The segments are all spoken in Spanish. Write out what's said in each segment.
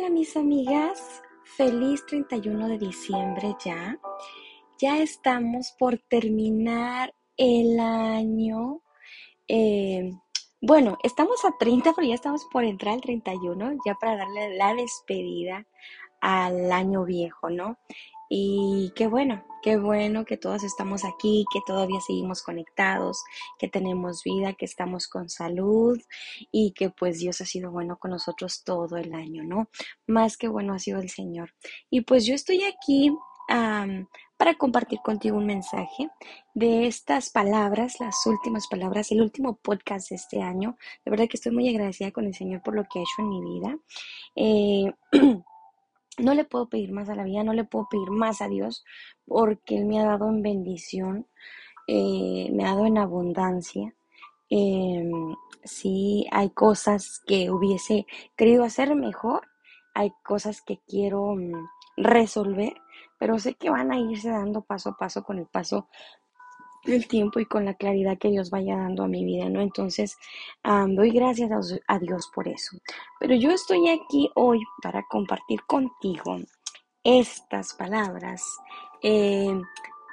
Hola mis amigas, feliz 31 de diciembre ya. Ya estamos por terminar el año. Eh, bueno, estamos a 30, pero ya estamos por entrar al 31, ya para darle la despedida al año viejo, ¿no? Y qué bueno, qué bueno que todos estamos aquí, que todavía seguimos conectados, que tenemos vida, que estamos con salud y que pues Dios ha sido bueno con nosotros todo el año, ¿no? Más que bueno ha sido el Señor. Y pues yo estoy aquí para compartir contigo un mensaje de estas palabras, las últimas palabras, el último podcast de este año. De verdad que estoy muy agradecida con el Señor por lo que ha hecho en mi vida. Eh, No le puedo pedir más a la vida, no le puedo pedir más a Dios, porque Él me ha dado en bendición, eh, me ha dado en abundancia. Em, sí, hay cosas que hubiese querido hacer mejor, hay cosas que quiero mm, resolver, pero sé que van a irse dando paso a paso con el paso el tiempo y con la claridad que Dios vaya dando a mi vida, ¿no? Entonces, doy gracias a, Dios por eso. Pero yo estoy aquí hoy para compartir contigo estas palabras eh,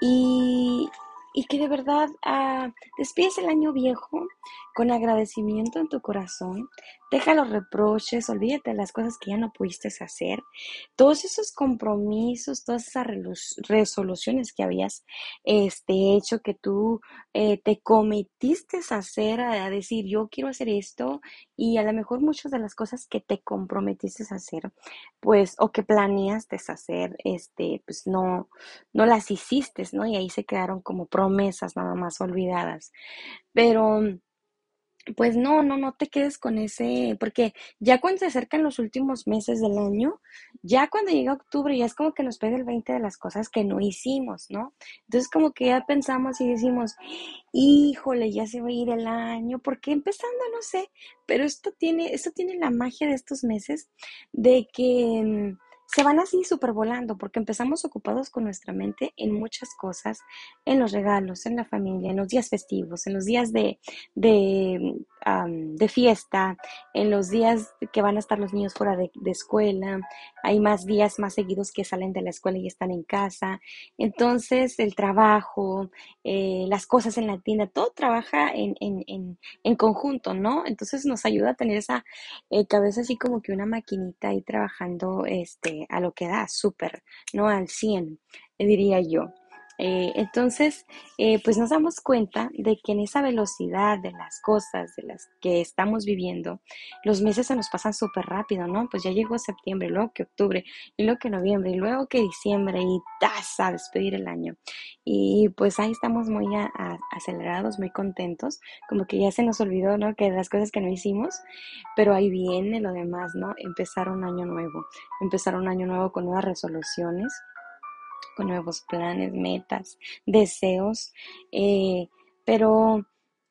y, y que de verdad uh, despides el año viejo con agradecimiento en tu corazón. Deja los reproches, olvídate de las cosas que ya no pudiste hacer. Todos esos compromisos, todas esas resoluciones que habías este, hecho, que tú eh, te cometiste a hacer, a, decir, yo quiero hacer esto, y a lo mejor muchas de las cosas que te comprometiste a hacer, pues, o que planeaste hacer, este, pues no, no las hiciste, ¿no? Y ahí se quedaron como promesas nada más olvidadas. Pero pues no, no, no te quedes con ese, porque ya cuando se acercan los últimos meses del año, ya cuando llega octubre, ya es como que nos pega el 20 de las cosas que no hicimos, ¿no? Entonces como que ya pensamos y decimos, híjole, ya se va a ir el año, porque empezando, no sé, pero esto tiene, esto tiene la magia de estos meses de que mm, se van así volando porque empezamos ocupados con nuestra mente en muchas cosas, en los regalos, en la familia, en los días festivos, en los días de, de, de fiesta, en los días que van a estar los niños fuera de, escuela, hay más días más seguidos que salen de la escuela y están en casa, entonces el trabajo, eh, las cosas en la tienda, todo trabaja en, en, en, en, conjunto, ¿no? Entonces nos ayuda a tener esa eh, cabeza así como que una maquinita ahí trabajando, este, a lo que da, súper, no al 100, diría yo. Eh, entonces, eh, pues nos damos cuenta de que en esa velocidad de las cosas, de las que estamos viviendo, los meses se nos pasan súper rápido, ¿no? Pues ya llegó septiembre, luego que octubre, y luego que noviembre, y luego que diciembre, y taza a despedir el año. Y pues ahí estamos muy acelerados, muy contentos, como que ya se nos olvidó, ¿no? Que las cosas que no hicimos, pero ahí viene lo demás, ¿no? Empezar un año nuevo, empezar un año nuevo con nuevas resoluciones con nuevos planes, metas, deseos, eh, pero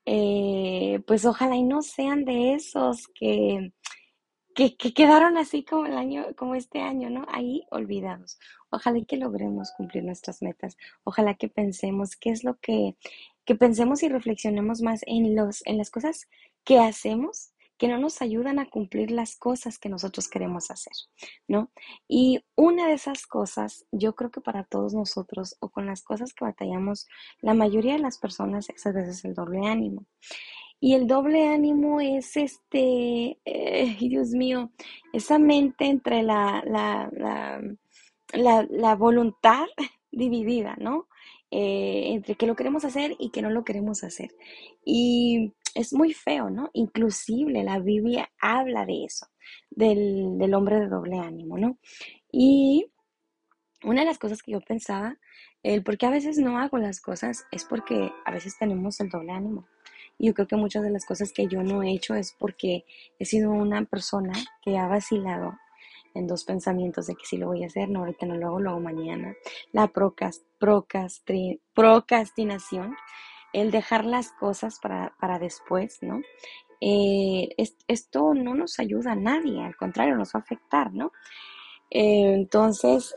eh, pues ojalá y no sean de esos que, que, quedaron así como el año, como este año, ¿no? Ahí olvidados. Ojalá y que logremos cumplir nuestras metas. Ojalá que pensemos qué es lo que, que pensemos y reflexionemos más en los, en las cosas que hacemos que no nos ayudan a cumplir las cosas que nosotros queremos hacer, ¿no? Y una de esas cosas, yo creo que para todos nosotros o con las cosas que batallamos, la mayoría de las personas es a veces el doble ánimo. Y el doble ánimo es este, eh, Dios mío, esa mente entre la, la, la, la, voluntad dividida, ¿no? Eh, entre que lo queremos hacer y que no lo queremos hacer. Y es muy feo, ¿no? Inclusive la Biblia habla de eso, del, hombre de doble ánimo, ¿no? Y una de las cosas que yo pensaba, el por qué a veces no hago las cosas, es porque a veces tenemos el doble ánimo. Y yo creo que muchas de las cosas que yo no he hecho es porque he sido una persona que ha vacilado en dos pensamientos de que sí lo voy a hacer, no, ahorita no lo hago, lo hago mañana. La procrastinación el dejar las cosas para, después, ¿no? Eh, esto no nos ayuda a nadie, al contrario, nos va a afectar, ¿no? Eh, entonces,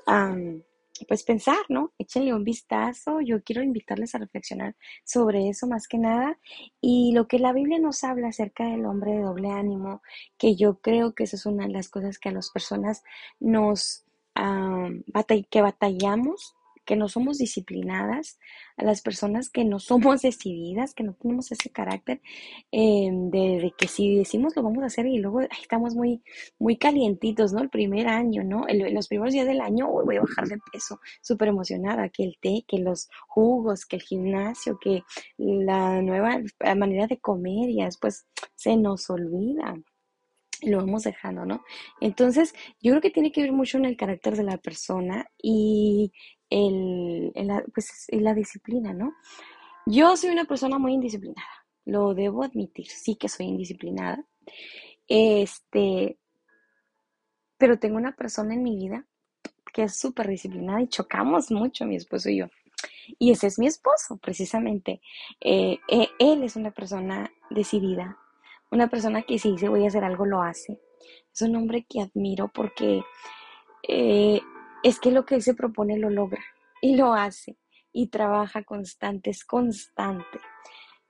pues pensar, ¿no? Échenle un vistazo. Yo quiero invitarles a reflexionar sobre eso más que nada. Y lo que la Biblia nos habla acerca del hombre de doble ánimo, que yo creo que esa es una de las cosas que a las personas nos, ah, que batallamos que no somos disciplinadas, a las personas que no somos decididas, que no tenemos ese carácter eh, de, que si decimos lo vamos a hacer y luego estamos muy, muy calientitos, ¿no? El primer año, ¿no? los primeros días del año voy a bajar de peso, súper emocionada, que el té, que los jugos, que el gimnasio, que la nueva manera de comer y después se nos olvida lo vamos dejando, ¿no? Entonces, yo creo que tiene que ver mucho en el carácter de la persona y el, la, pues, la disciplina, ¿no? Yo soy una persona muy indisciplinada, lo debo admitir, sí que soy indisciplinada. Este, pero tengo una persona en mi vida que es súper disciplinada y chocamos mucho, mi esposo y yo. Y ese es mi esposo, precisamente. Eh, eh, él es una persona decidida, una persona que si dice voy a hacer algo, lo hace. Es un hombre que admiro porque eh, es que lo que él se propone lo logra y lo hace y trabaja constante, es constante.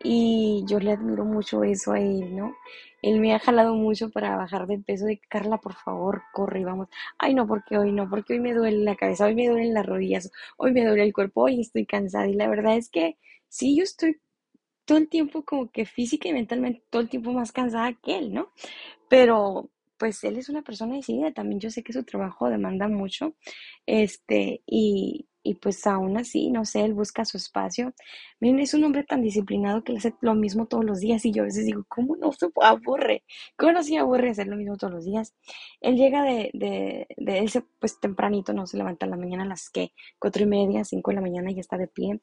Y yo le admiro mucho eso a él, ¿no? Él me ha jalado mucho para bajar de peso de Carla, por favor, corre vamos. Ay, no, porque hoy no, porque hoy me duele la cabeza, hoy me duelen las rodillas, hoy me duele el cuerpo, hoy estoy cansada. Y la verdad es que sí, yo estoy todo el tiempo como que física y mentalmente todo el tiempo más cansada que él, ¿no? Pero pues él es una persona decidida, también yo sé que su trabajo demanda mucho, este, y, y pues aún así, no sé, él busca su espacio. Miren, es un hombre tan disciplinado que le hace lo mismo todos los días y yo a veces digo, ¿cómo no se aburre? ¿Cómo no se aburre hacer lo mismo todos los días? Él llega de, de, de él pues tempranito, no se levanta en la mañana a las que cuatro y media, cinco de la mañana y ya está de pie.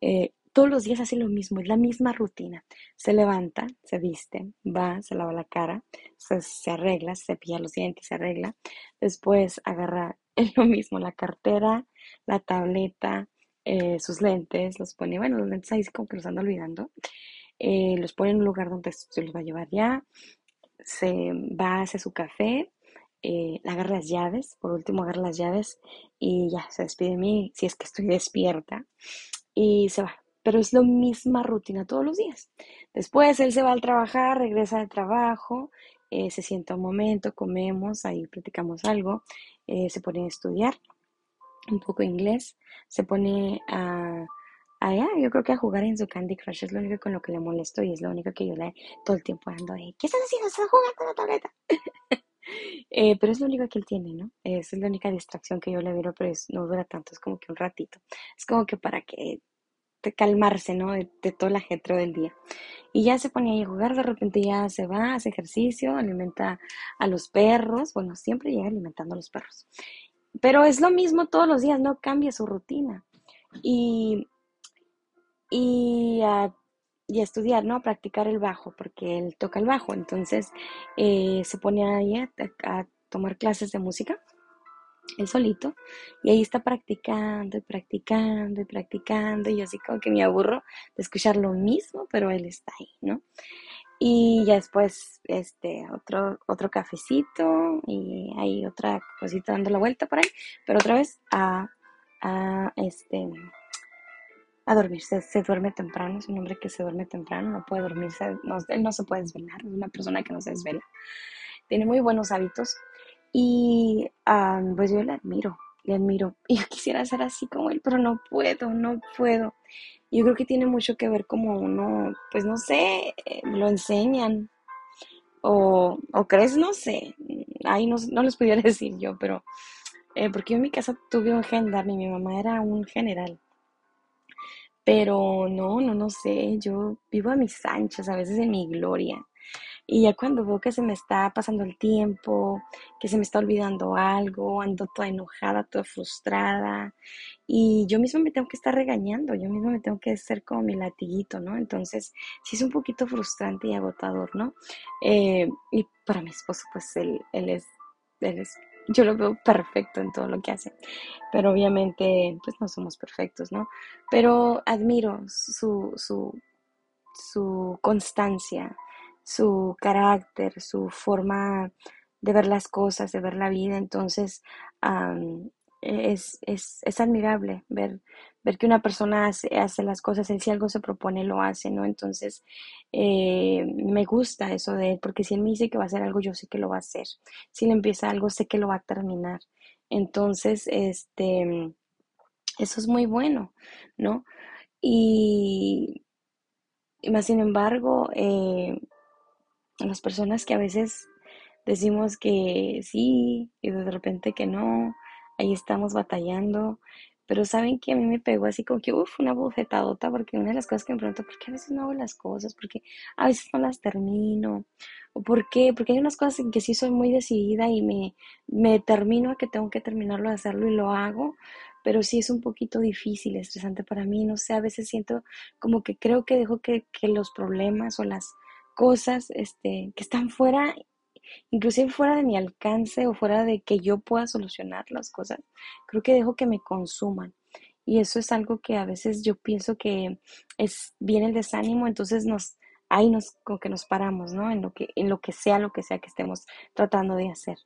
Eh, todos los días hace lo mismo, es la misma rutina. Se levanta, se viste, va, se lava la cara, se, arregla, se cepilla los dientes, se arregla. Después agarra lo mismo, la cartera, la tableta, eh, sus lentes, los pone, bueno, los lentes ahí como que los anda olvidando. Eh, los pone en un lugar donde se los va a llevar ya. Se va, hace su café, eh, agarra las llaves, por último agarra las llaves y ya se despide de mí si es que estoy despierta y se va pero es la misma rutina todos los días. Después él se va al trabajar, regresa del trabajo, eh, se sienta un momento, comemos, ahí platicamos algo, eh, se pone a estudiar un poco inglés, se pone a, allá, yo creo que a jugar en su Candy Crush, es lo único con lo que le molesto y es lo único que yo le todo el tiempo ando de, ¿qué estás haciendo? ¿Estás jugando con la tableta? Eh, pero es lo único que él tiene, ¿no? Es la única distracción que yo le veo, pero no dura tanto, es como que un ratito. Es como que para que calmarse, ¿no? De, todo el ajetro del día. Y ya se ponía a jugar, de repente ya se va, hace ejercicio, alimenta a los perros, bueno, siempre llega alimentando a los perros. Pero es lo mismo todos los días, no cambia su rutina. Y, y, a, estudiar, ¿no? A practicar el bajo, porque él toca el bajo. Entonces eh, se pone ahí a tomar clases de música él solito, y ahí está practicando y practicando y practicando, y yo así como que me aburro de escuchar lo mismo, pero él está ahí, ¿no? Y ya después, este, otro, otro cafecito, y ahí otra cosita dando la vuelta por ahí, pero otra vez a, a este, a dormirse, se duerme temprano, es un hombre que se duerme temprano, no puede dormirse, no, él no se puede desvelar, es una persona que no se desvela. Tiene muy buenos hábitos, y pues yo le admiro, le admiro. Y yo quisiera ser así como él, pero no puedo, no puedo. Yo creo que tiene mucho que ver como uno, pues no sé, eh, lo enseñan. O, o crees, no sé. Ahí no, no les pudiera decir yo, pero eh, porque yo en mi casa tuve un gendarme, mi mamá era un general. Pero no, no, no sé, yo vivo a mis anchas, a veces en mi gloria. Y ya cuando veo que se me está pasando el tiempo, que se me está olvidando algo, ando toda enojada, toda frustrada, y yo misma me tengo que estar regañando, yo misma me tengo que hacer como mi latiguito, ¿no? Entonces, sí es un poquito frustrante y agotador, ¿no? Eh, y para mi esposo, pues él, él es, él es yo lo veo perfecto en todo lo que hace. Pero obviamente, pues no somos perfectos, ¿no? Pero admiro su, su, su constancia, su carácter, su forma de ver las cosas, de ver la vida. Entonces, es, es, es admirable ver, ver que una persona hace, hace las cosas, él si algo se propone, lo hace, ¿no? Entonces, eh, me gusta eso de él, porque si él me dice que va a hacer algo, yo sé que lo va a hacer. Si él empieza algo, sé que lo va a terminar. Entonces, este, eso es muy bueno, ¿no? Y, más sin embargo, eh, las personas que a veces decimos que sí y de repente que no, ahí estamos batallando. Pero saben que a mí me pegó así como que, uff, una bofetadota, porque una de las cosas que me pregunto, ¿por qué a veces no hago las cosas? Porque a veces no las termino. ¿O por qué? Porque hay unas cosas en que sí soy muy decidida y me, me determino a que tengo que terminarlo de hacerlo y lo hago, pero sí es un poquito difícil, estresante para mí. No sé, a veces siento como que creo que dejo que, que los problemas o las cosas este, que están fuera inclusive fuera de mi alcance o fuera de que yo pueda solucionar las cosas, creo que dejo que me consuman. Y eso es algo que a veces yo pienso que es bien el desánimo, entonces nos ahí nos como que nos paramos, ¿no? En lo que en lo que sea lo que sea que estemos tratando de hacer.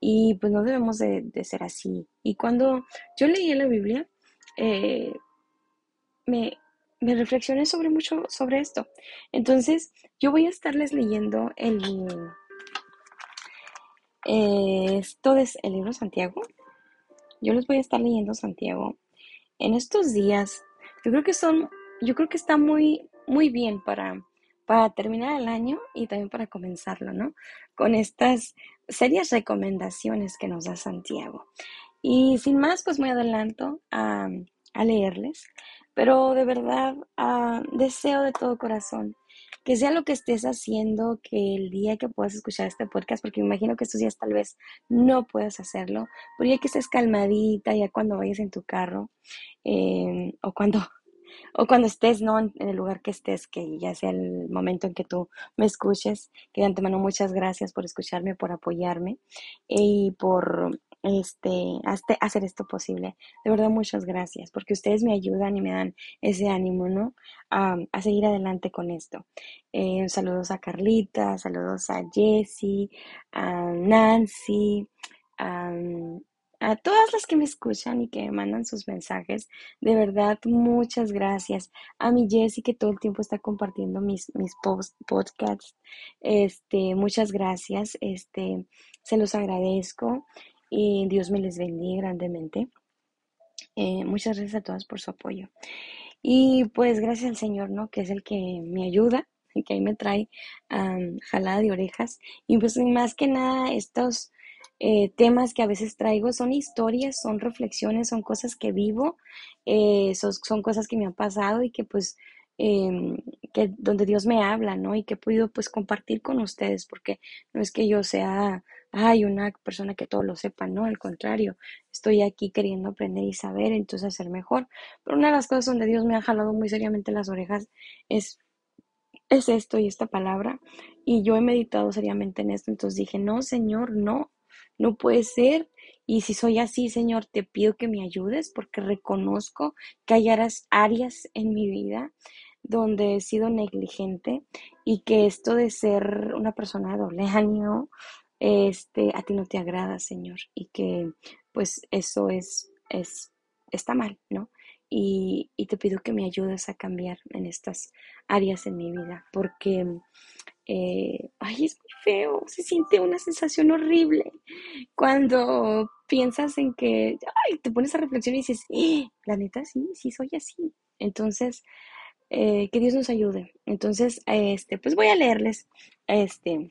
Y pues no debemos de, ser así. Y cuando yo leí la Biblia, eh, me, me reflexioné sobre mucho sobre esto. Entonces, yo voy a estarles leyendo el, esto es el libro Santiago. Yo les voy a estar leyendo Santiago en estos días. Yo creo que son, yo creo que está muy, muy bien para, para terminar el año y también para comenzarlo, ¿no? Con estas serias recomendaciones que nos da Santiago. Y sin más, pues me adelanto a, a leerles, pero de verdad ah, deseo de todo corazón que sea lo que estés haciendo, que el día que puedas escuchar este podcast, porque me imagino que estos días tal vez no puedas hacerlo, pero ya que estés calmadita, ya cuando vayas en tu carro, em, o cuando o cuando estés, ¿no? En, el lugar que estés, que ya sea el momento en que tú me escuches, que de antemano muchas gracias por escucharme, por apoyarme y por este, hacer esto posible. De verdad, muchas gracias, porque ustedes me ayudan y me dan ese ánimo, ¿no? a seguir adelante con esto. Eh, saludos a Carlita, saludos a Jessie, a Nancy, a, a todas las que me escuchan y que me mandan sus mensajes. De verdad, muchas gracias. A mi Jessie que todo el tiempo está compartiendo mis, mis podcasts. Este, muchas gracias. Este, se los agradezco y Dios me les bendiga grandemente. Eh, muchas gracias a todas por su apoyo. Y pues gracias al Señor, ¿no? Que es el que me ayuda y que ahí me trae jalada de orejas. Y pues más que nada estos eh, temas que a veces traigo son historias, son reflexiones, son cosas que vivo, eh, son, son, cosas que me han pasado y que pues em, que donde Dios me habla, ¿no? Y que he podido pues compartir con ustedes, porque no es que yo sea hay una persona que todo lo sepa, no, al contrario, estoy aquí queriendo aprender y saber, entonces hacer mejor. Pero una de las cosas donde Dios me ha jalado muy seriamente las orejas es, es esto y esta palabra, y yo he meditado seriamente en esto, entonces dije, no, Señor, no, no puede ser. Y si soy así, Señor, te pido que me ayudes porque reconozco que hay áreas en mi vida donde he sido negligente y que esto de ser una persona de doble ánimo este, a ti no te agrada, Señor, y que pues eso es, es, está mal, ¿no? Y, y te pido que me ayudes a cambiar en estas áreas en mi vida, porque, eh, ay, es muy feo, se siente una sensación horrible cuando piensas en que, ay, te pones a reflexionar y dices, eh, la neta, sí, sí soy así. Entonces, eh, que Dios nos ayude. Entonces, este, pues voy a leerles, este,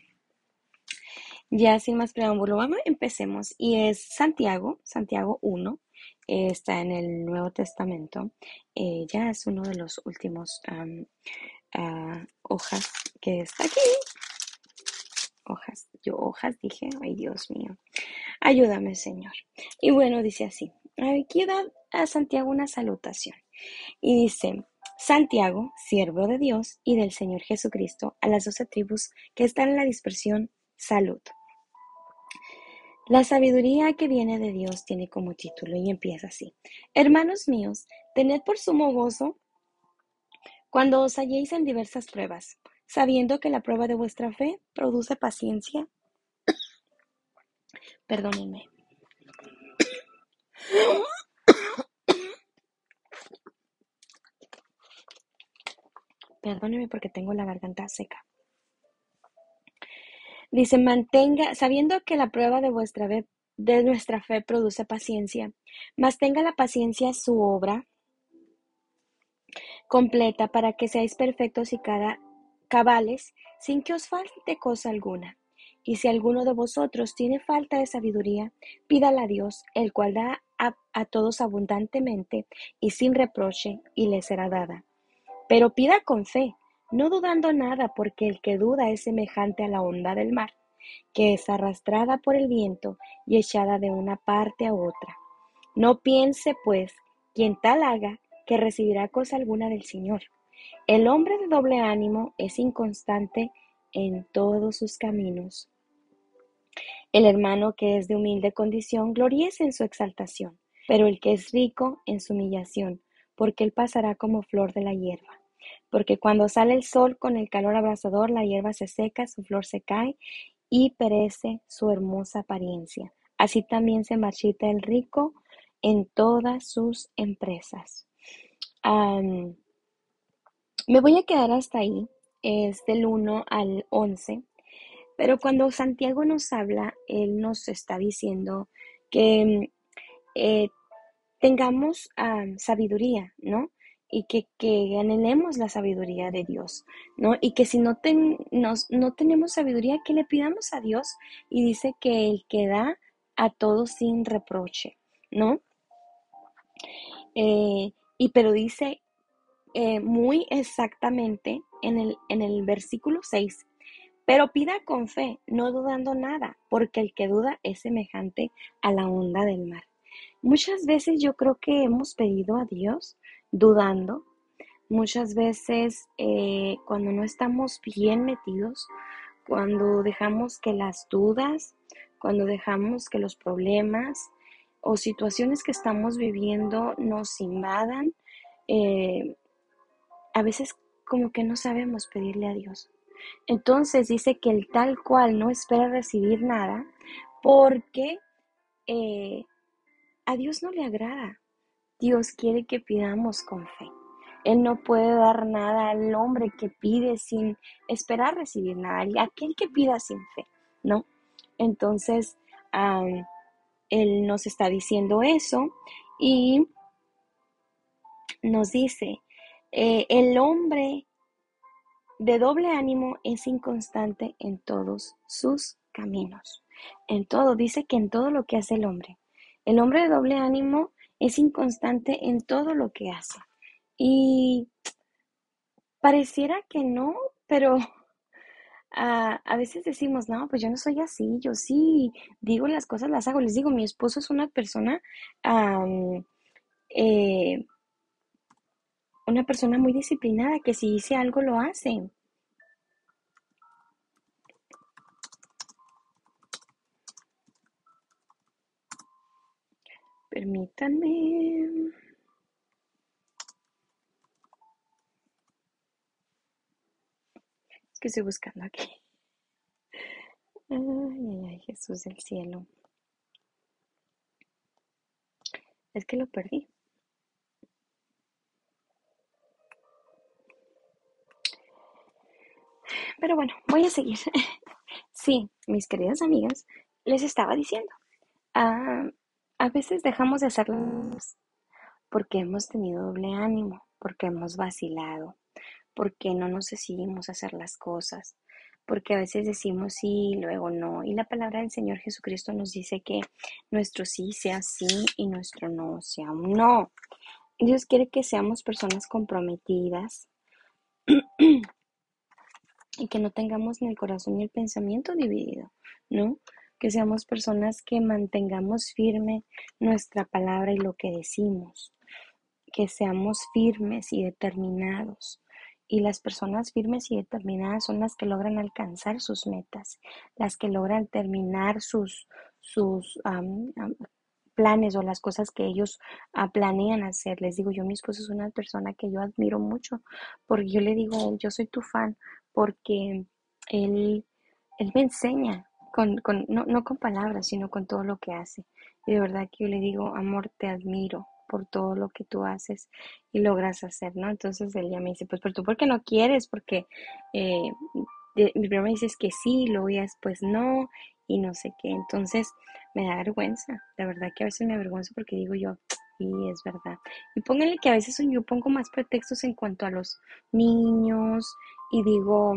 ya sin más preámbulo, vamos, empecemos. Y es Santiago, Santiago 1, está en el Nuevo Testamento. Eh, ya es uno de los últimos ah, hojas que está aquí. Hojas, yo hojas dije, ay Dios mío, ayúdame Señor. Y bueno, dice así, aquí da a Santiago una salutación. Y dice, Santiago, siervo de Dios y del Señor Jesucristo, a las doce tribus que están en la dispersión, salud. La sabiduría que viene de Dios tiene como título y empieza así. Hermanos míos, tened por sumo gozo cuando os halléis en diversas pruebas, sabiendo que la prueba de vuestra fe produce paciencia. Perdónenme. Perdóneme porque tengo la garganta seca. Dice, mantenga, sabiendo que la prueba de vuestra de nuestra fe produce paciencia, mas tenga la paciencia su obra completa para que seáis perfectos y cada cabales, sin que os falte cosa alguna. Y si alguno de vosotros tiene falta de sabiduría, pídala a Dios, el cual da a, a todos abundantemente y sin reproche, y le será dada. Pero pida con fe, no dudando nada, porque el que duda es semejante a la onda del mar, que es arrastrada por el viento y echada de una parte a otra. No piense, pues, quien tal haga, que recibirá cosa alguna del Señor. El hombre de doble ánimo es inconstante en todos sus caminos. El hermano que es de humilde condición gloríese en su exaltación, pero el que es rico en su humillación, porque él pasará como flor de la hierba. Porque cuando sale el sol con el calor abrasador, la hierba se seca, su flor se cae y perece su hermosa apariencia. Así también se marchita el rico en todas sus empresas. me voy a quedar hasta ahí, es del 1 al 11, pero cuando Santiago nos habla, él nos está diciendo que eh, tengamos sabiduría, ¿no? Y que, que, anhelemos la sabiduría de Dios, ¿no? Y que si no, no tenemos sabiduría, que le pidamos a Dios y dice que el que da a todos sin reproche, ¿no? Eh, y pero dice eh, muy exactamente en el, en el versículo 6, pero pida con fe, no dudando nada, porque el que duda es semejante a la onda del mar. Muchas veces yo creo que hemos pedido a Dios dudando. Muchas veces eh, cuando no estamos bien metidos, cuando dejamos que las dudas, cuando dejamos que los problemas o situaciones que estamos viviendo nos invadan, eh, a veces como que no sabemos pedirle a Dios. Entonces dice que el tal cual no espera recibir nada porque eh, a Dios no le agrada. Dios quiere que pidamos con fe. Él no puede dar nada al hombre que pide sin esperar recibir nada, aquel que pida sin fe, ¿no? Entonces, Él nos está diciendo eso y nos dice, eh, el hombre de doble ánimo es inconstante en todos sus caminos. En todo, dice que en todo lo que hace el hombre. El hombre de doble ánimo es inconstante en todo lo que hace. Y pareciera que no, pero a veces decimos, no, pues yo no soy así, yo sí digo las cosas, las hago. Les digo, mi esposo es una persona, eh, una persona muy disciplinada, que si dice algo lo hace. Permítanme. Es que estoy buscando aquí. Ay, ay, ay, Jesús del cielo. Es que lo perdí. Pero bueno, voy a seguir. Sí, mis queridas amigas, les estaba diciendo. Ah, a veces dejamos de hacerlas porque hemos tenido doble ánimo, porque hemos vacilado, porque no nos decidimos hacer las cosas, porque a veces decimos sí y luego no. Y la palabra del Señor Jesucristo nos dice que nuestro sí sea sí y nuestro no sea un no. Dios quiere que seamos personas comprometidas y que no tengamos ni el corazón ni el pensamiento dividido, ¿no? Que seamos personas que mantengamos firme nuestra palabra y lo que decimos, que seamos firmes y determinados. Y las personas firmes y determinadas son las que logran alcanzar sus metas, las que logran terminar sus, sus planes o las cosas que ellos ah, planean hacer. Les digo, yo mi esposo es una persona que yo admiro mucho, porque yo le digo yo soy tu fan, porque él, él me enseña, con, con, no, no con palabras, sino con todo lo que hace. Y de verdad que yo le digo, amor, te admiro por todo lo que tú haces y logras hacer, ¿no? Entonces él me dice, pues, pero tú, ¿por qué no quieres? Porque eh, mi primero me dices que sí, luego ya después no, y no sé qué. Entonces me da vergüenza, la verdad que a veces me avergüenzo porque digo yo, y es verdad. Y pónganle que a veces yo pongo más pretextos en cuanto a los niños y digo,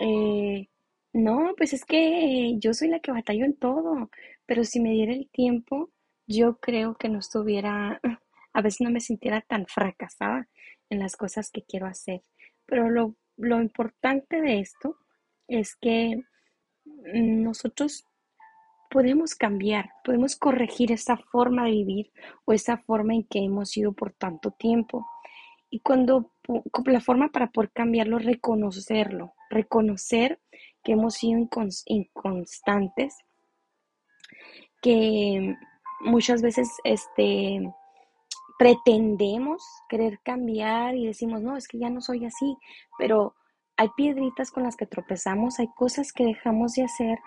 eh, no, pues es que yo soy la que batallo en todo, pero si me diera el tiempo, yo creo que no estuviera, a veces no me sintiera tan fracasada en las cosas que quiero hacer. Pero lo, lo importante de esto es que nosotros podemos cambiar, podemos corregir esa forma de vivir o esa forma en que hemos sido por tanto tiempo. Y cuando la forma para poder cambiarlo, reconocerlo, reconocer que hemos sido inconstantes, que muchas veces este, pretendemos querer cambiar y decimos, no, es que ya no soy así, pero hay piedritas con las que tropezamos, hay cosas que dejamos de hacer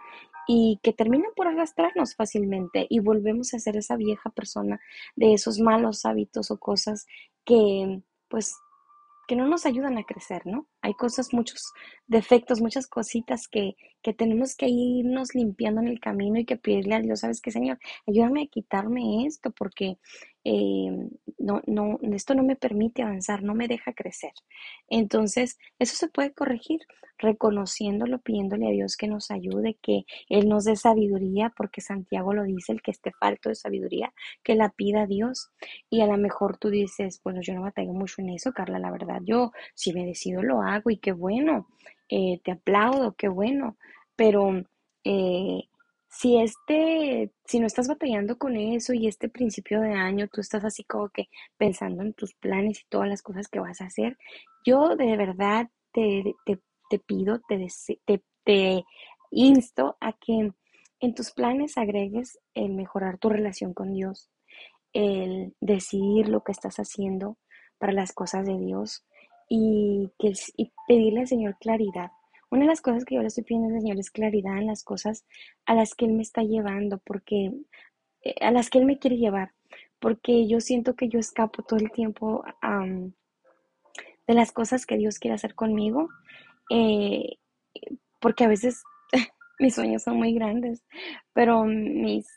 y que terminan por arrastrarnos fácilmente y volvemos a ser esa vieja persona de esos malos hábitos o cosas que pues que no nos ayudan a crecer, ¿no? Hay cosas, muchos defectos, muchas cositas que, que tenemos que irnos limpiando en el camino y que pedirle a Dios, ¿sabes qué, Señor? Ayúdame a quitarme esto porque eh, no, no, esto no me permite avanzar, no me deja crecer. Entonces, eso se puede corregir reconociéndolo, pidiéndole a Dios que nos ayude, que Él nos dé sabiduría, porque Santiago lo dice, el que esté falto de sabiduría, que la pida a Dios. Y a lo mejor tú dices, bueno, yo no batallo mucho en eso, Carla, la verdad, yo si me decido lo hago y qué bueno, eh, te aplaudo, qué bueno, pero... Eh, si este, si no estás batallando con eso y este principio de año tú estás así como que pensando en tus planes y todas las cosas que vas a hacer, yo de verdad te, te, pido, te, te, te insto a que en tus planes agregues el mejorar tu relación con Dios, el decidir lo que estás haciendo para las cosas de Dios y, que, y pedirle al Señor claridad. Una de las cosas que yo le estoy pidiendo al Señor es claridad en las cosas a las que Él me está llevando, porque eh, a las que Él me quiere llevar, porque yo siento que yo escapo todo el tiempo de las cosas que Dios quiere hacer conmigo, eh, porque a veces mis sueños son muy grandes, pero mis,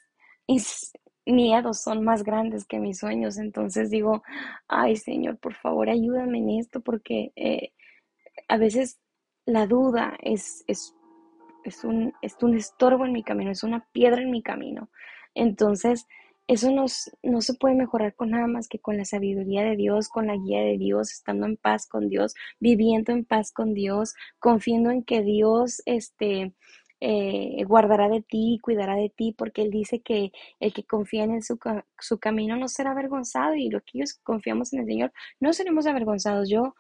mis miedos son más grandes que mis sueños, entonces digo, ay Señor, por favor ayúdame en esto, porque eh, a veces la duda es, es, es, un, es un estorbo en mi camino, es una piedra en mi camino. Entonces, eso no se puede mejorar con nada más que con la sabiduría de Dios, con la guía de Dios, estando en paz con Dios, viviendo en paz con Dios, confiando en que Dios este, eh, guardará de ti cuidará de ti, porque Él dice que el que confía en su, su camino no será avergonzado y los que confiamos en el Señor no seremos avergonzados. Yo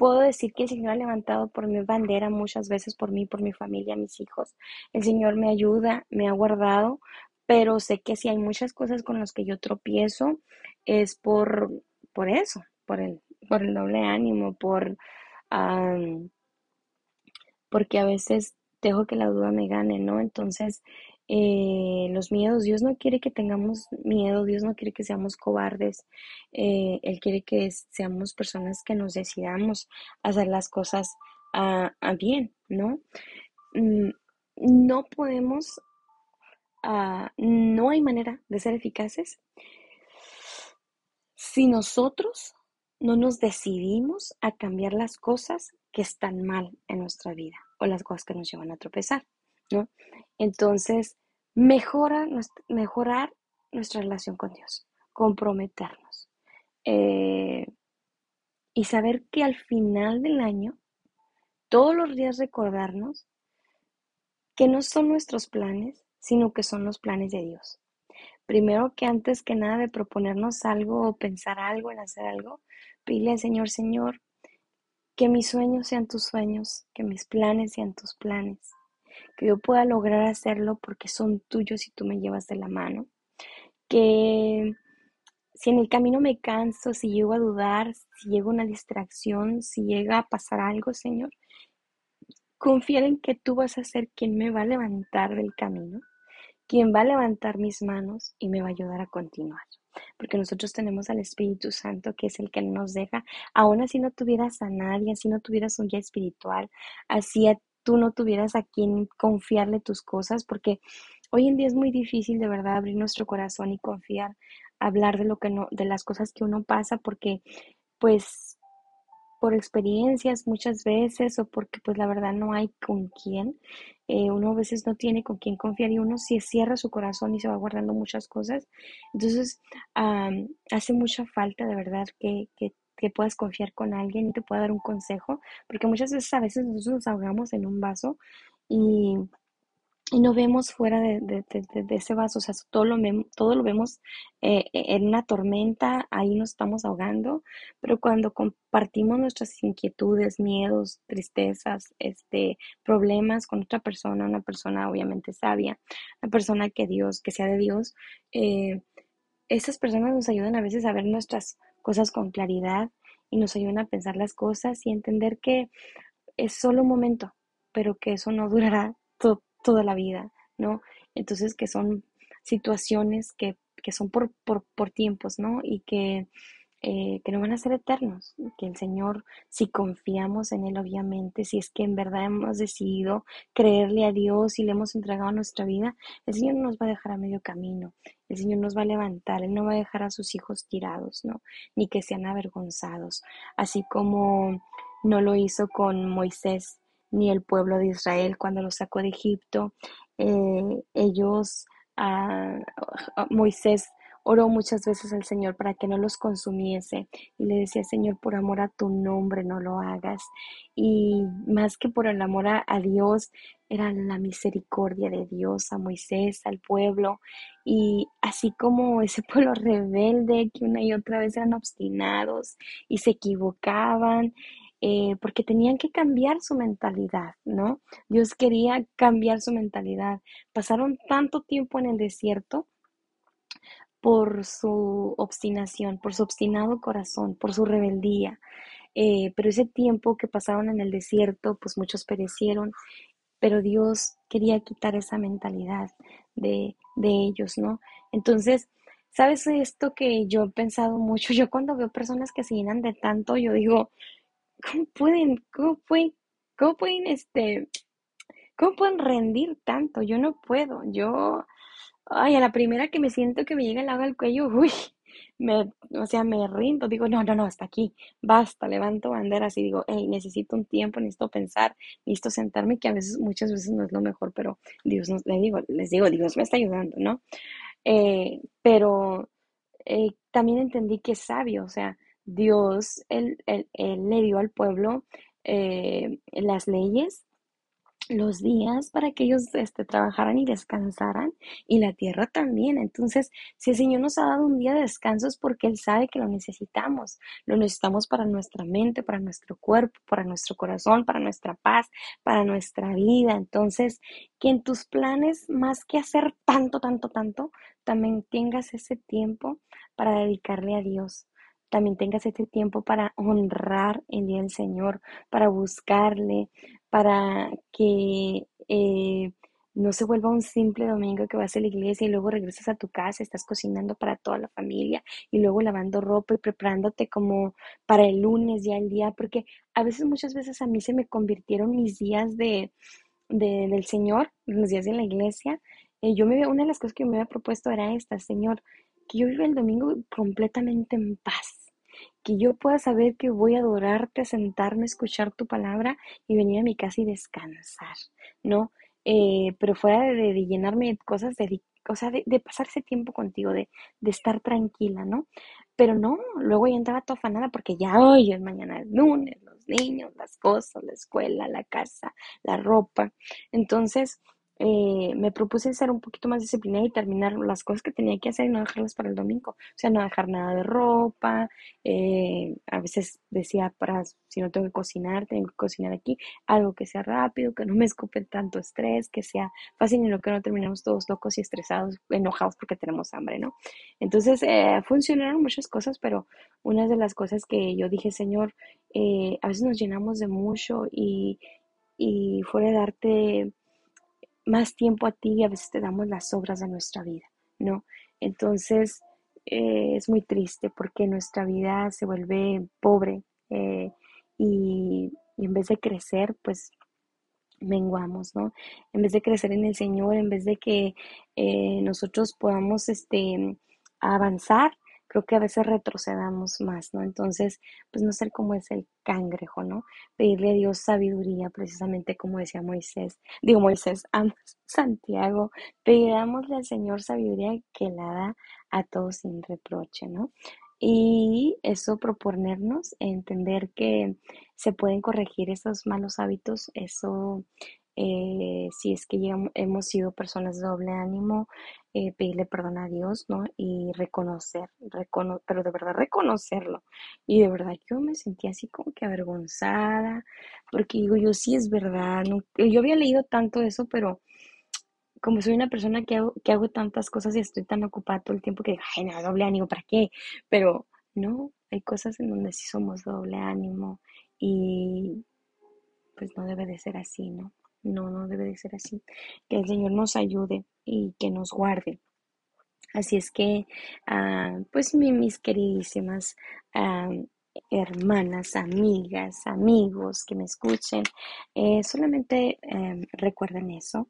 Puedo decir que el Señor ha levantado por mi bandera muchas veces por mí, por mi familia, mis hijos. El Señor me ayuda, me ha guardado, pero sé que si hay muchas cosas con las que yo tropiezo, es por, por eso, por el, por el doble ánimo, por porque a veces dejo que la duda me gane, ¿no? Entonces, eh, los miedos. Dios no quiere que tengamos miedo, Dios no quiere que seamos cobardes, eh, Él quiere que seamos personas que nos decidamos hacer las cosas a, bien, ¿no? Mm, no podemos, ah, no hay manera de ser eficaces si nosotros no nos decidimos a cambiar las cosas que están mal en nuestra vida o las cosas que nos llevan a tropezar, ¿no? Entonces, Mejora, mejorar nuestra relación con Dios, comprometernos eh, y saber que al final del año, todos los días recordarnos que no son nuestros planes, sino que son los planes de Dios. Primero que antes que nada de proponernos algo o pensar algo en hacer algo, pide al Señor, Señor, que mis sueños sean tus sueños, que mis planes sean tus planes que yo pueda lograr hacerlo porque son tuyos y tú me llevas de la mano. Que si en el camino me canso, si llego a dudar, si llega una distracción, si llega a pasar algo, Señor, confiar en que tú vas a ser quien me va a levantar del camino, quien va a levantar mis manos y me va a ayudar a continuar. Porque nosotros tenemos al Espíritu Santo, que es el que nos deja, aún así no tuvieras a nadie, así no tuvieras un guía espiritual, así tú no tuvieras a quien confiarle tus cosas, porque hoy en día es muy difícil de verdad abrir nuestro corazón y confiar, hablar de lo que no, de las cosas que uno pasa, porque pues por experiencias muchas veces o porque pues la verdad no hay con quién. Eh, uno a veces no tiene con quién confiar y uno si cierra su corazón y se va guardando muchas cosas. Entonces hace mucha falta de verdad que, que, que, puedas confiar con alguien y te pueda dar un consejo, porque muchas veces a veces nosotros nos ahogamos en un vaso y y no vemos fuera de, ese vaso, o sea, todo lo, todo lo vemos eh, en una tormenta, ahí nos estamos ahogando, pero cuando compartimos nuestras inquietudes, miedos, tristezas, este, problemas con otra persona, una persona obviamente sabia, una persona que Dios, que sea de Dios, eh, esas personas nos ayudan a veces a ver nuestras cosas con claridad y nos ayudan a pensar las cosas y entender que es solo un momento, pero que eso no durará todo toda la vida, ¿no? Entonces, que son situaciones que, que son por, por, por, tiempos, ¿no? Y que, eh, que no van a ser eternos, que el Señor, si confiamos en Él, obviamente, si es que en verdad hemos decidido creerle a Dios y le hemos entregado nuestra vida, el Señor no nos va a dejar a medio camino, el Señor nos va a levantar, Él no va a dejar a sus hijos tirados, ¿no? Ni que sean avergonzados, así como no lo hizo con Moisés ni el pueblo de Israel cuando los sacó de Egipto. Eh, ellos, ah, Moisés oró muchas veces al Señor para que no los consumiese y le decía, Señor, por amor a tu nombre no lo hagas. Y más que por el amor a, Dios, era la misericordia de Dios a Moisés, al pueblo. Y así como ese pueblo rebelde que una y otra vez eran obstinados y se equivocaban eh, porque tenían que cambiar su mentalidad, ¿no? Dios quería cambiar su mentalidad. Pasaron tanto tiempo en el desierto por su obstinación, por su obstinado corazón, por su rebeldía. Eh, pero ese tiempo que pasaron en el desierto, pues muchos perecieron, pero Dios quería quitar esa mentalidad de, de ellos, ¿no? Entonces, ¿sabes esto que yo he pensado mucho? Yo cuando veo personas que se llenan de tanto, yo digo, ¿cómo pueden, cómo pueden, cómo pueden, este, cómo pueden rendir tanto? Yo no puedo, yo, ay, a la primera que me siento que me llega el agua al cuello, uy, me, o sea, me rindo, digo, no, no, no, hasta aquí, basta, levanto banderas y digo, hey, necesito un tiempo, necesito pensar, necesito sentarme, que a veces, muchas veces no es lo mejor, pero Dios nos, les digo, les digo, Dios me está ayudando, ¿no? Eh, pero eh, también entendí que es sabio, o sea, Dios él, le dio al pueblo eh, las leyes, los días para que ellos este, trabajaran y descansaran y la tierra también. Entonces, si el Señor nos ha dado un día de descanso es porque Él sabe que lo necesitamos. Lo necesitamos para nuestra mente, para nuestro cuerpo, para nuestro corazón, para nuestra paz, para nuestra vida. Entonces, que en tus planes, más que hacer tanto, tanto, tanto, también tengas ese tiempo para dedicarle a Dios también tengas este tiempo para honrar el día del Señor, para buscarle, para que eh, no se vuelva un simple domingo que vas a la iglesia y luego regresas a tu casa, estás cocinando para toda la familia y luego lavando ropa y preparándote como para el lunes ya el día, porque a veces, muchas veces a mí se me convirtieron mis días de, del Señor, los días de la iglesia. Eh, yo me, una de las cosas que me había propuesto era esta, Señor, que yo viva el domingo completamente en paz que yo pueda saber que voy a adorarte, sentarme, escuchar tu palabra y venir a mi casa y descansar, ¿no? Eh, pero fuera de, llenarme de cosas, de, o sea, de, de, pasar tiempo contigo, de, de, estar tranquila, ¿no? Pero no, luego ya andaba toda afanada porque ya hoy es mañana es lunes, los niños, las cosas, la escuela, la casa, la ropa. Entonces, eh, me propuse ser un poquito más disciplinada y terminar las cosas que tenía que hacer y no dejarlas para el domingo. O sea, no dejar nada de ropa. Eh, a veces decía, para si no tengo que cocinar, tengo que cocinar aquí. Algo que sea rápido, que no me escupe tanto estrés, que sea fácil y no que no terminemos todos locos y estresados, enojados porque tenemos hambre, ¿no? Entonces, eh, funcionaron muchas cosas, pero una de las cosas que yo dije, Señor, a veces nos llenamos de mucho y, y fuera de darte más tiempo a ti y a veces te damos las obras de nuestra vida, ¿no? Entonces, eh, es muy triste porque nuestra vida se vuelve pobre eh, y, y en vez de crecer, pues menguamos, ¿no? En vez de crecer en el Señor, en vez de que eh, nosotros podamos este, avanzar, creo que a veces retrocedamos más, ¿no? Entonces, pues no ser como es el cangrejo, ¿no? Pedirle a Dios sabiduría, precisamente como decía Moisés, digo Moisés, a Santiago, pidámosle al Señor sabiduría que la da a todos sin reproche, ¿no? Y eso proponernos, entender que se pueden corregir esos malos hábitos, eso eh, si es que hemos sido personas de doble ánimo, eh, pedirle perdón a Dios, ¿no? Y reconocer, pero de verdad reconocerlo. Y de verdad yo me sentí así como que avergonzada, porque digo, yo sí es verdad. Yo había leído tanto eso, pero como soy una persona que hago, que hago tantas cosas y estoy tan ocupada todo el tiempo que, ay, no, doble ánimo, ¿para qué? Pero no, hay cosas en donde sí somos doble ánimo y pues no debe de ser así, ¿no? No, no debe de ser así. Que el Señor nos ayude y que nos guarde. Así es que, ah, pues mis queridísimas ah, hermanas, amigas, amigos que me escuchen, eh, solamente em, recuerden eso,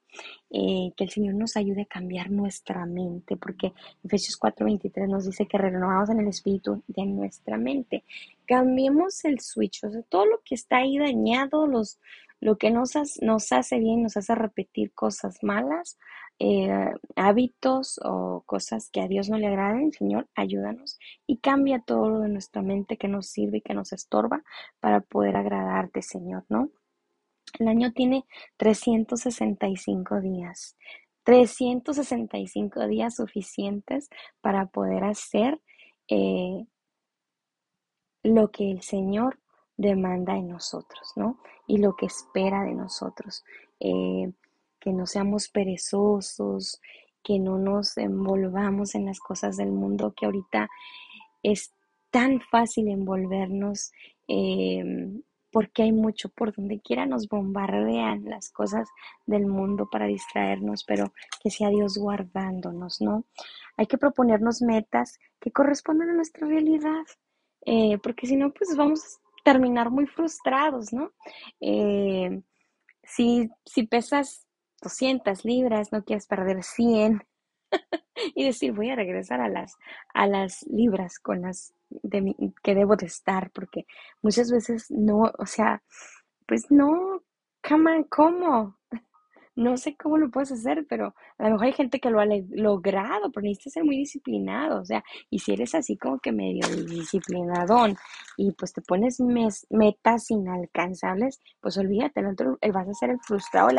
eh, que el Señor nos ayude a cambiar nuestra mente, porque Efesios 4:23 nos dice que renovamos en el espíritu de nuestra mente. Cambiemos el switch, o sea, todo lo que está ahí dañado, los, lo que nos, nos hace bien, nos hace repetir cosas malas, eh, hábitos o cosas que a Dios no le agraden, Señor, ayúdanos y cambia todo lo de nuestra mente que nos sirve y que nos estorba para poder agradarte, Señor, ¿no? El año tiene 365 días. 365 días suficientes para poder hacer eh, lo que el Señor demanda en nosotros, ¿no? Y lo que espera de nosotros. Eh, que no seamos perezosos, que no nos envolvamos en las cosas del mundo, que ahorita es tan fácil envolvernos em, porque hay mucho por donde quiera nos bombardean las cosas del mundo para distraernos, pero que sea Dios guardándonos, ¿no? Hay que proponernos metas que correspondan a nuestra realidad, eh, porque si no, pues vamos a terminar muy frustrados, ¿no? Eh, si, si pesas 200 libras, no quieres perder 100 y decir voy a regresar a las, a las libras con las de que debo de estar, porque muchas veces no, o sea, pues no, ¿cómo? No sé cómo lo puedes hacer, pero a lo mejor hay gente que lo ha logrado, pero necesitas ser muy disciplinado, o sea, y si eres así como que medio disciplinadón y pues te pones metas inalcanzables, pues olvídate, el vas a ser el frustrado, el,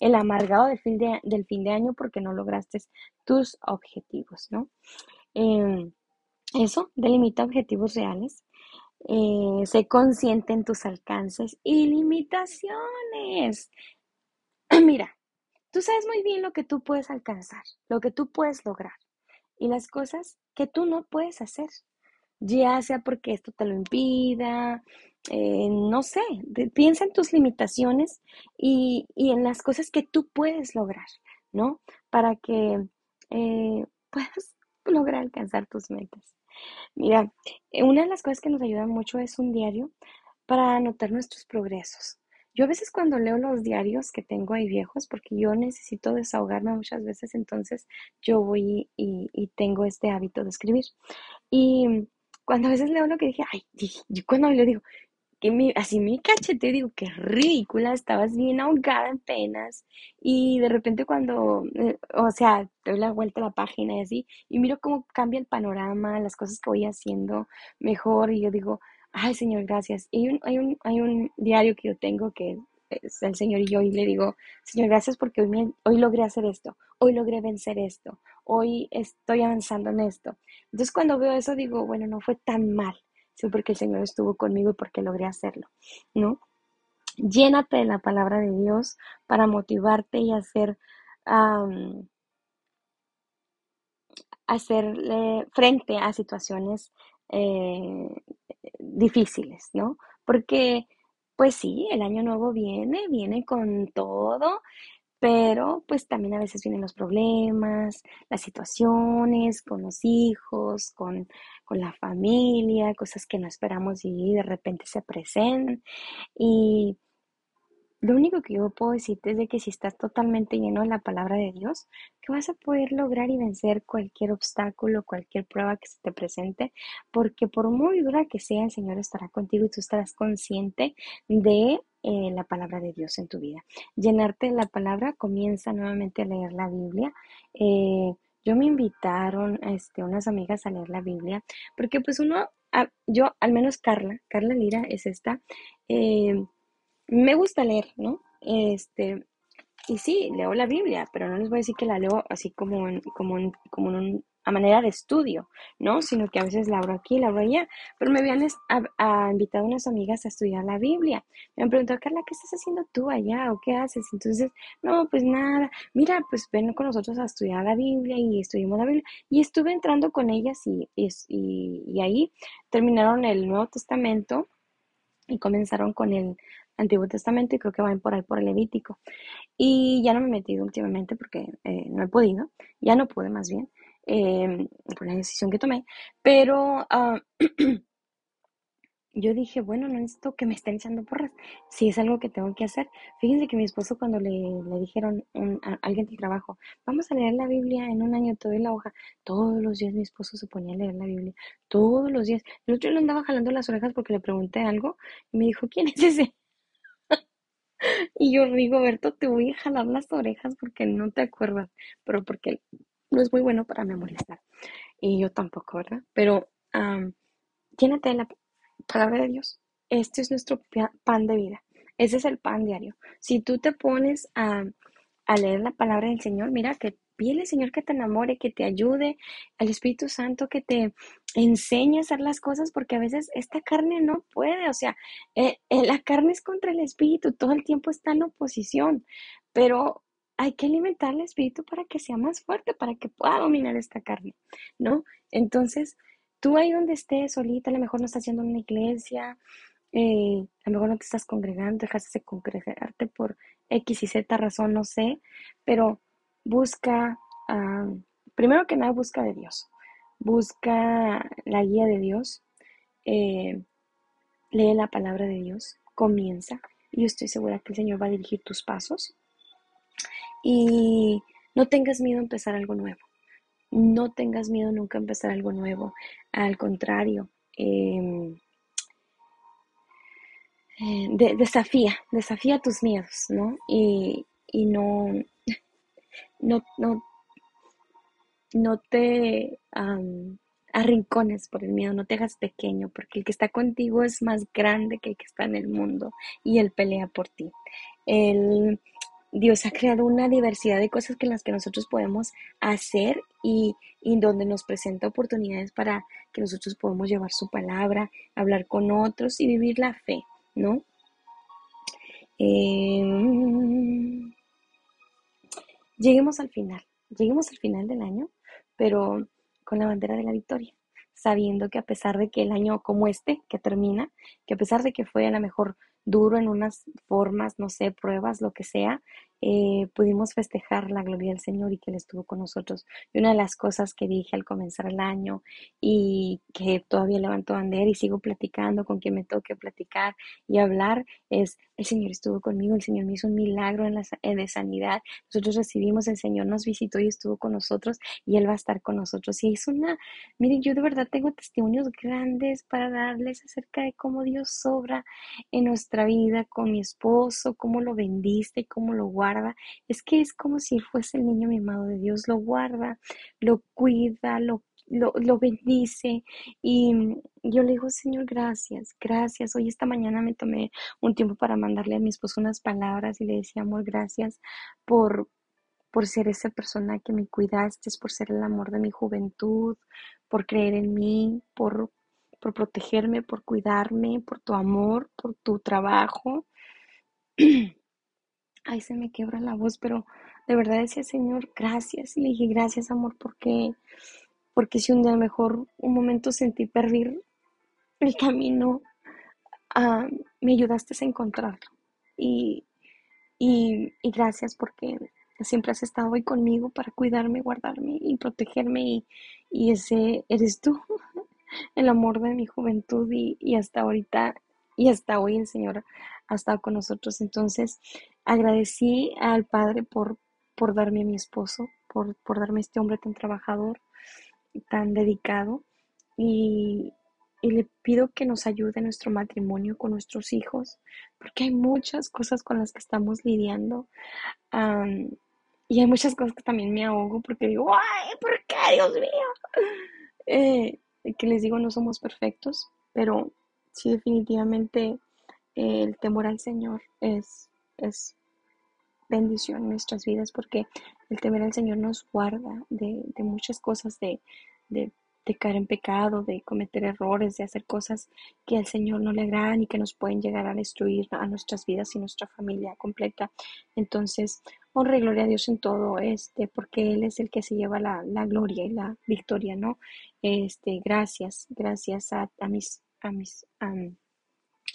el amargado del fin, de, del fin de año porque no lograste tus objetivos, ¿no? Em, eso, delimita objetivos reales, eh, sé consciente en tus alcances y limitaciones. Mira, tú sabes muy bien lo que tú puedes alcanzar, lo que tú puedes lograr y las cosas que tú no puedes hacer, ya sea porque esto te lo impida, eh, no sé, piensa en tus limitaciones y, en las cosas que tú puedes lograr, ¿no? Para que eh, puedas lograr alcanzar tus metas. Mira, una de las cosas que nos ayuda mucho es un diario para anotar nuestros progresos. Yo a veces cuando leo los diarios que tengo ahí viejos, porque yo necesito desahogarme muchas veces, entonces yo voy y, tengo este hábito de escribir. Y cuando a veces leo lo que dije, ay, yo cuando lo digo, que así me cachete, digo, qué ridícula, estabas bien ahogada en penas. Y de repente cuando, eh, o sea, doy la vuelta a la página y así, y miro cómo cambia el panorama, las cosas que voy haciendo mejor, y yo digo, ay Señor, gracias. Y hay, un, hay, un, diario que yo tengo que es el Señor y yo y le digo, Señor, gracias porque hoy, hoy logré hacer esto, hoy logré vencer esto, hoy estoy avanzando en esto. Entonces cuando veo eso digo, bueno, no fue tan mal, sí, porque el Señor estuvo conmigo y porque logré hacerlo, ¿no? Llénate de la palabra de Dios para motivarte y hacer, hacerle frente a situaciones eh, difíciles, ¿no? Porque, pues sí, el año nuevo viene, viene con todo, pero pues también a veces vienen los problemas, las situaciones con los hijos, con, con la familia, cosas que no esperamos y de repente se presentan. Y lo único que yo puedo decirte es de que si estás totalmente lleno de la palabra de Dios, que vas a poder lograr y vencer cualquier obstáculo, cualquier prueba que se te presente, porque por muy dura que sea, el Señor estará contigo y tú estarás consciente de eh, la palabra de Dios en tu vida. Llenarte de la palabra, comienza nuevamente a leer la Biblia. Eh, yo me invitaron este, unas amigas a leer la Biblia, porque pues uno, yo, al menos Carla, Carla Lira es esta, eh, me gusta leer, ¿no? Este, y sí, leo la Biblia, pero no les voy a decir que la leo así como en, como como a manera de estudio, ¿no? Sino que a veces la abro aquí, la abro allá. Pero me habían a, invitado unas amigas a estudiar la Biblia. Me han preguntado, Carla, ¿qué estás haciendo tú allá o qué haces? Entonces, no, pues nada. Mira, pues ven con nosotros a estudiar la Biblia y estudiamos la Biblia. Y estuve entrando con ellas y, y, y ahí terminaron el Nuevo Testamento y comenzaron con el Antiguo Testamento y creo que van por ahí por el Levítico. Y ya no me he metido últimamente porque eh, no he podido, ya no pude más bien, eh, por la decisión que tomé, pero ah, yo dije, bueno, no necesito que me estén echando porras, si es algo que tengo que hacer. Fíjense que mi esposo cuando le, le dijeron a alguien del trabajo, vamos a leer la Biblia en un año, te doy la hoja, todos los días mi esposo se ponía a leer la Biblia, todos los días. El otro le andaba jalando las orejas porque le pregunté algo y me dijo, ¿quién es ese? y yo, Rigoberto, te voy a jalar las orejas porque no te acuerdas, pero porque no es muy bueno para memorizar. Y yo tampoco, ¿verdad? Pero um, llénate de la palabra de Dios. Este es nuestro pan de vida. Ese es el pan diario. Si tú te pones a, a leer la palabra del Señor, mira que pídele Señor que te enamore, que te ayude, al Espíritu Santo que te enseñe a hacer las cosas, porque a veces esta carne no puede, o sea, eh, eh, la carne es contra el Espíritu, todo el tiempo está en oposición, pero hay que alimentar el Espíritu para que sea más fuerte, para que pueda dominar esta carne, ¿no? Entonces, tú ahí donde estés solita, a lo mejor no estás haciendo una iglesia, eh, a lo mejor no te estás congregando, dejaste de congregarte por X y Z razón, no sé, pero busca, primero que nada, busca de Dios, busca la guía de Dios, eh, lee la palabra de Dios, comienza, y yo estoy segura que el Señor va a dirigir tus pasos. Y no tengas miedo a empezar algo nuevo. No tengas miedo nunca a empezar algo nuevo. Al contrario, em, eh, desafía, desafía tus miedos, ¿no? Y, y no, no, no, no te arrincones por el miedo, no te hagas pequeño, porque el que está contigo es más grande que el que está en el mundo y él pelea por ti. Dios ha creado una diversidad de cosas que las que nosotros podemos hacer y, y, donde nos presenta oportunidades para que nosotros podamos llevar su palabra, hablar con otros y vivir la fe, ¿no? Eh, lleguemos al final, lleguemos al final del año, pero con la bandera de la victoria, sabiendo que a pesar de que el año como este, que termina, que a pesar de que fue a lo mejor duro en unas formas, no sé, pruebas, lo que sea, eh, pudimos festejar la gloria del Señor y que Él estuvo con nosotros. Y una de las cosas que dije al comenzar el año y que todavía levanto bandera y sigo platicando con quien me toque platicar y hablar es, el Señor estuvo conmigo, el Señor me hizo un milagro en la, de sanidad, nosotros recibimos, el Señor nos visitó y estuvo con nosotros y Él va a estar con nosotros. Y es una, miren, yo de verdad tengo testimonios grandes para darles acerca de cómo Dios sobra en nuestra vida con mi esposo, cómo lo bendice, cómo lo es que es como si fuese el niño mimado de Dios, lo guarda, lo cuida, lo, lo, bendice. Y yo le digo, Señor, gracias, gracias. Hoy esta mañana me tomé un tiempo para mandarle a mi esposo unas palabras y le decía, amor, gracias por, por ser esa persona que me cuidaste, por ser el amor de mi juventud, por creer en mí, por, por protegerme, por cuidarme, por tu amor, por tu trabajo. ay, se me quiebra la voz, pero de verdad decía, Señor, gracias. Y le dije, gracias, amor, porque, porque si un día mejor un momento sentí perder el camino, ah, me ayudaste a encontrarlo. Y, y, gracias porque siempre has estado ahí conmigo para cuidarme, guardarme y protegerme y, y ese eres tú, el amor de mi juventud y, y hasta ahorita y hasta hoy el Señor ha estado con nosotros. Entonces agradecí al Padre por, por darme a mi esposo, por, por darme este hombre tan trabajador, tan dedicado y, y le pido que nos ayude nuestro matrimonio con nuestros hijos, porque hay muchas cosas con las que estamos lidiando. y hay muchas cosas que también me ahogo porque digo, ¡ay, por qué, Dios mío! Eh, que les digo, no somos perfectos, pero sí definitivamente eh, el temor al Señor es, es bendición en nuestras vidas porque el temer al Señor nos guarda de, de muchas cosas, de, de caer en pecado, de cometer errores, de hacer cosas que al Señor no le agradan y que nos pueden llegar a destruir a nuestras vidas y nuestra familia completa. Entonces, honra y gloria a Dios en todo, este, porque Él es el que se lleva la, gloria y la victoria, ¿no? Este, gracias, gracias a, mis, a mis,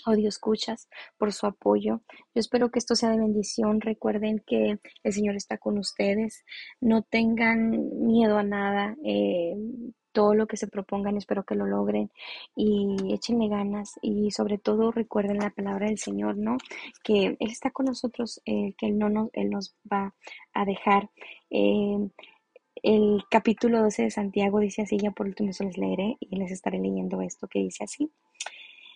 audio escuchas, por su apoyo. Yo espero que esto sea de bendición. Recuerden que el Señor está con ustedes. No tengan miedo a nada. Eh, todo lo que se propongan, espero que lo logren y échenle ganas y sobre todo recuerden la palabra del Señor, ¿no? Que Él está con nosotros, eh, que Él no nos, Él nos va a dejar. Eh, el capítulo 12 de Santiago dice así, ya por último se les leeré y les estaré leyendo esto que dice así.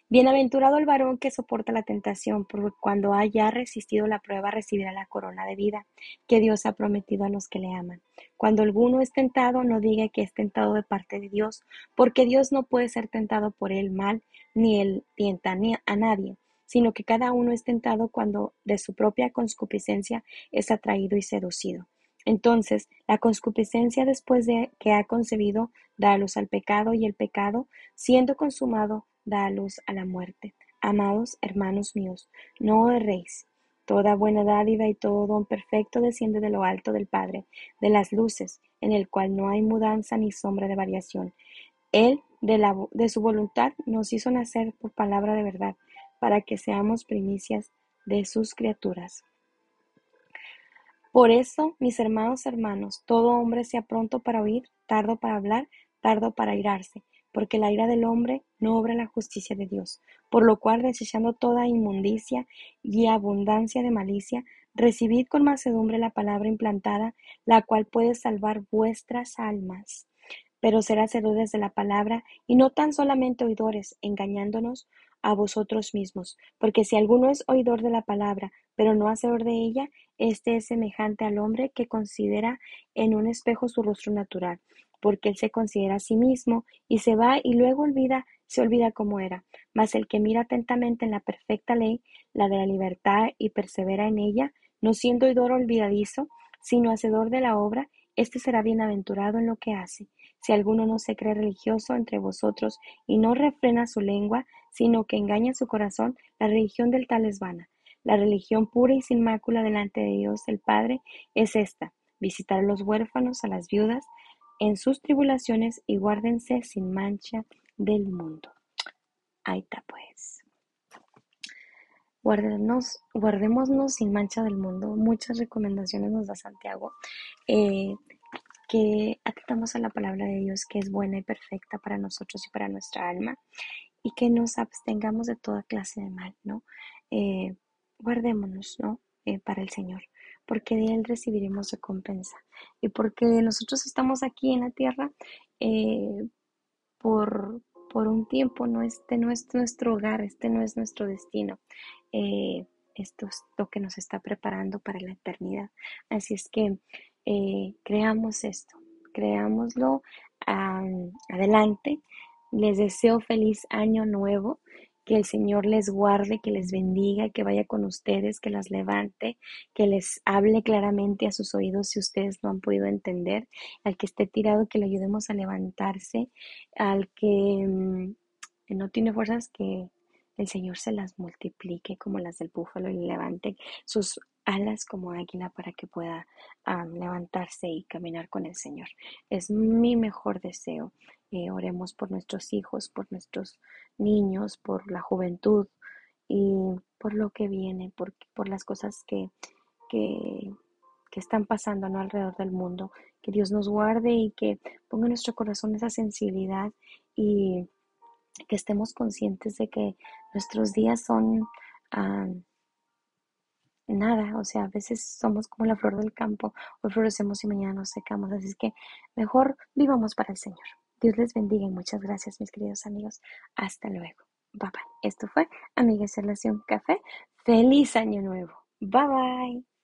Bienaventurado el varón que soporta la tentación, porque cuando haya resistido la prueba recibirá la corona de vida que Dios ha prometido a los que le aman. Cuando alguno es tentado, no diga que es tentado de parte de Dios, porque Dios no puede ser tentado por el mal, ni él tienta a nadie, sino que cada uno es tentado cuando de su propia concupiscencia es atraído y seducido. Entonces, la concupiscencia después de que ha concebido da a luz al pecado y el pecado, siendo consumado, da luz a la muerte. Amados hermanos míos, no erréis. Toda buena dádiva y todo don perfecto desciende de lo alto del Padre, de las luces, en el cual no hay mudanza ni sombra de variación. Él, de, la, de su voluntad, nos hizo nacer por palabra de verdad, para que seamos primicias de sus criaturas. Por eso, mis hermanos hermanos, todo hombre sea pronto para oír, tardo para hablar, tardo para irarse, porque la ira del hombre no obra la justicia de Dios. Por lo cual, desechando toda inmundicia y abundancia de malicia, recibid con macedumbre la palabra implantada, la cual puede salvar vuestras almas. Pero ser hacedores de la palabra, y no tan solamente oidores, engañándonos a vosotros mismos. Porque si alguno es oidor de la palabra, pero no hacedor de ella, éste es semejante al hombre que considera en un espejo su rostro natural porque él se considera a sí mismo y se va y luego olvida, se olvida cómo era. Mas el que mira atentamente en la perfecta ley, la de la libertad, y persevera en ella, no siendo oidor olvidadizo, sino hacedor de la obra, éste será bienaventurado en lo que hace. Si alguno no se cree religioso entre vosotros y no refrena su lengua, sino que engaña su corazón, la religión del tal es vana. La religión pura y sin mácula delante de Dios el Padre es esta, visitar a los huérfanos, a las viudas, en sus tribulaciones y guárdense sin mancha del mundo. Ahí está pues. Guardémonos sin mancha del mundo. Muchas recomendaciones nos da Santiago. Eh, que atentamos a la palabra de Dios que es buena y perfecta para nosotros y para nuestra alma y que nos abstengamos de toda clase de mal, ¿no? Eh, guardémonos, ¿no? Eh, para el Señor porque de Él recibiremos recompensa. Y porque nosotros estamos aquí en la tierra por, por, un tiempo, no este no es nuestro hogar, este no es nuestro destino. Eh, esto es lo que nos está preparando para la eternidad. Así es que eh, creamos esto, creámoslo adelante. Les deseo feliz año nuevo que el Señor les guarde, que les bendiga, que vaya con ustedes, que las levante, que les hable claramente a sus oídos si ustedes no han podido entender, al que esté tirado, que le ayudemos a levantarse, al que mm, no tiene fuerzas, que el Señor se las multiplique como las del búfalo y levante sus alas como águila para que pueda levantarse y caminar con el Señor. Es mi mejor deseo. Eh, oremos por nuestros hijos, por nuestros niños, por la juventud y por lo que viene, por, por las cosas que que, que están pasando ¿no? alrededor del mundo. Que Dios nos guarde y que ponga en nuestro corazón esa sensibilidad y que estemos conscientes de que nuestros días son ah, nada, o sea, a veces somos como la flor del campo, hoy florecemos y mañana nos secamos, así es que mejor vivamos para el Señor. Dios les bendiga y muchas gracias, mis queridos amigos. Hasta luego. Bye bye. Esto fue Amigas Relación Café. Feliz Año Nuevo. Bye bye.